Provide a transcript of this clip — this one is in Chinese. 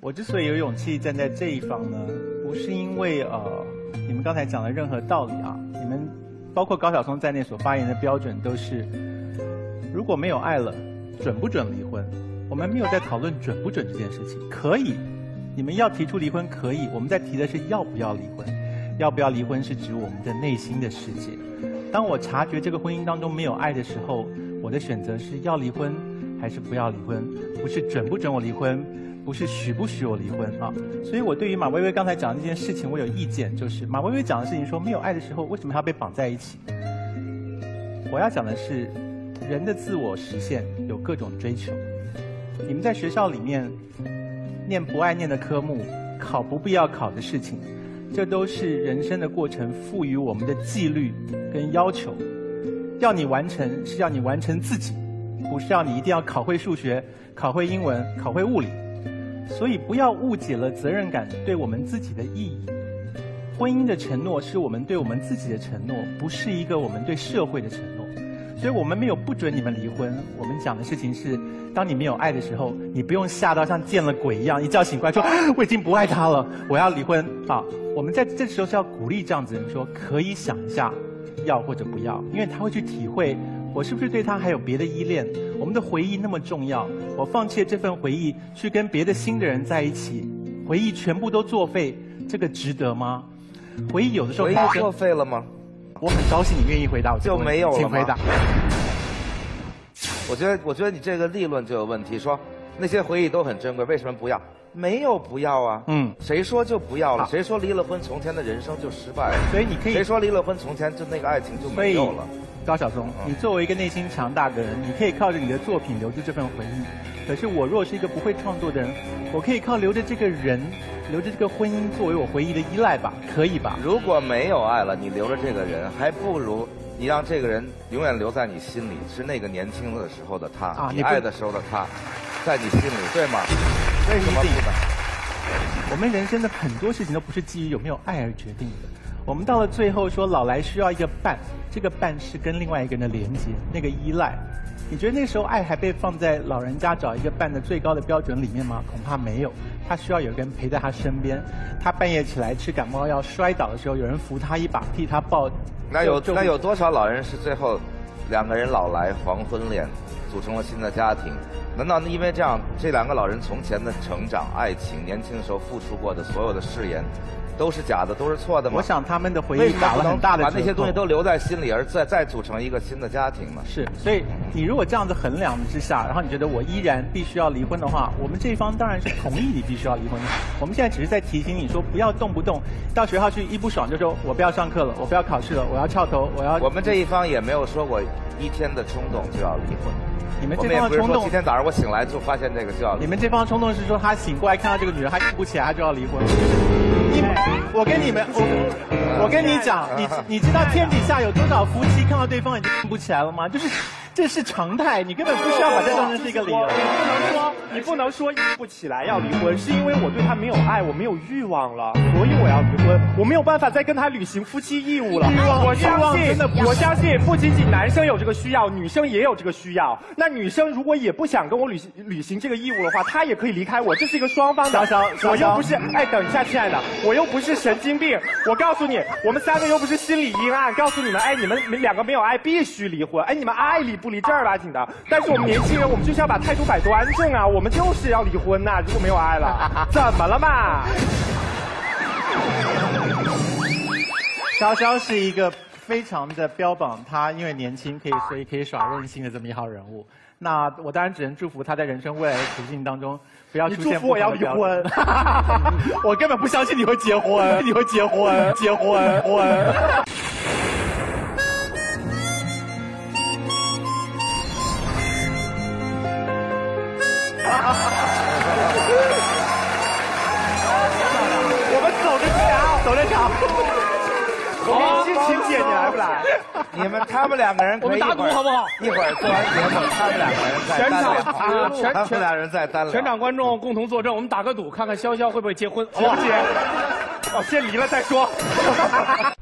我之所以有勇气站在这一方呢，不是因为呃你们刚才讲的任何道理啊，你们包括高晓松在内所发言的标准都是，如果没有爱了，准不准离婚？我们没有在讨论准不准这件事情，可以，你们要提出离婚可以，我们在提的是要不要离婚，要不要离婚是指我们的内心的世界。当我察觉这个婚姻当中没有爱的时候，我的选择是要离婚还是不要离婚，不是准不准我离婚，不是许不许我离婚啊。所以我对于马薇薇刚才讲的这件事情，我有意见，就是马薇薇讲的事情说没有爱的时候，为什么要被绑在一起？我要讲的是，人的自我实现有各种追求。你们在学校里面念不爱念的科目，考不必要考的事情。这都是人生的过程赋予我们的纪律跟要求，要你完成是要你完成自己，不是要你一定要考会数学、考会英文、考会物理。所以不要误解了责任感对我们自己的意义。婚姻的承诺是我们对我们自己的承诺，不是一个我们对社会的承诺。所以我们没有不准你们离婚，我们讲的事情是。当你没有爱的时候，你不用吓到像见了鬼一样，一觉醒过来说 我已经不爱他了，我要离婚啊！我们在这时候是要鼓励这样子人说，可以想一下，要或者不要，因为他会去体会我是不是对他还有别的依恋。我们的回忆那么重要，我放弃了这份回忆去跟别的新的人在一起，回忆全部都作废，这个值得吗？回忆有的时候回忆作废了吗？我很高兴你愿意回答我，就没有了请回答。我觉得，我觉得你这个立论就有问题。说那些回忆都很珍贵，为什么不要？没有不要啊。嗯。谁说就不要了？谁说离了婚，从前的人生就失败了？所以你可以。谁说离了婚，从前就那个爱情就没有了？高晓松，你作为一个内心强大的人，你可以靠着你的作品留住这份回忆。可是我若是一个不会创作的人，我可以靠留着这个人，留着这个婚姻作为我回忆的依赖吧？可以吧？如果没有爱了，你留着这个人，还不如。你让这个人永远留在你心里，是那个年轻的时候的他，你爱的时候的他，在你心里，对吗？为什么不呢？我们人生的很多事情都不是基于有没有爱而决定的。我们到了最后说老来需要一个伴，这个伴是跟另外一个人的连接，那个依赖。你觉得那时候爱还被放在老人家找一个伴的最高的标准里面吗？恐怕没有。他需要有个人陪在他身边，他半夜起来吃感冒药摔倒的时候，有人扶他一把，替他抱。那有那有多少老人是最后两个人老来黄昏恋，组成了新的家庭？难道因为这样，这两个老人从前的成长、爱情、年轻的时候付出过的所有的誓言？都是假的，都是错的吗？我想他们的回忆打了很大的把那些东西都留在心里，而再再组成一个新的家庭呢？是，所以你如果这样子衡量之下，然后你觉得我依然必须要离婚的话，我们这一方当然是同意你必须要离婚的。我们现在只是在提醒你说，不要动不动到学校去一不爽就说我不要上课了，我不要考试了，我要翘头，我要。我们这一方也没有说过一天的冲动就要离婚。你们这方的冲动，今天早上我醒来就发现那个叫。你们这帮冲动是说他醒过来看到这个女人，他硬不起来，他就要离婚。你，我跟你们，我我跟你讲，你你知道天底下有多少夫妻看到对方已经硬不起来了吗？就是。这是常态，你根本不需要把这当成是一个理由。你不能说，你不能说不起来要离婚，是因为我对他没有爱，我没有欲望了，所以我要离婚。我没有办法再跟他履行夫妻义务了。我相信，我相信不仅仅男生有这个需要，女生也有这个需要。那女生如果也不想跟我履行履行这个义务的话，她也可以离开我。这是一个双方的。我又不是，哎，等一下，亲爱的，我又不是神经病。我告诉你，我们三个又不是心理阴暗。告诉你们，哎，你们两个没有爱，必须离婚。哎，你们爱离不？离正儿八经的，但是我们年轻人，我们就是要把态度摆端正啊！我们就是要离婚呐！如果没有爱了，怎么了嘛？潇潇是一个非常的标榜，他因为年轻，可以所以可以耍任性的这么一号人物。那我当然只能祝福他在人生未来的途径当中，不要出现。祝福我要离婚，我根本不相信你会结婚，你会结婚，结婚，婚。走着瞧。我们请姐，你来不来？你们他们两个人，我们打赌好不好？一会儿做完节目，他们两个人在单场。全场，全俩人再单聊。全场观众共同作证，我们打个赌，看看潇潇会不会结婚。结不结？哦，先离了再说。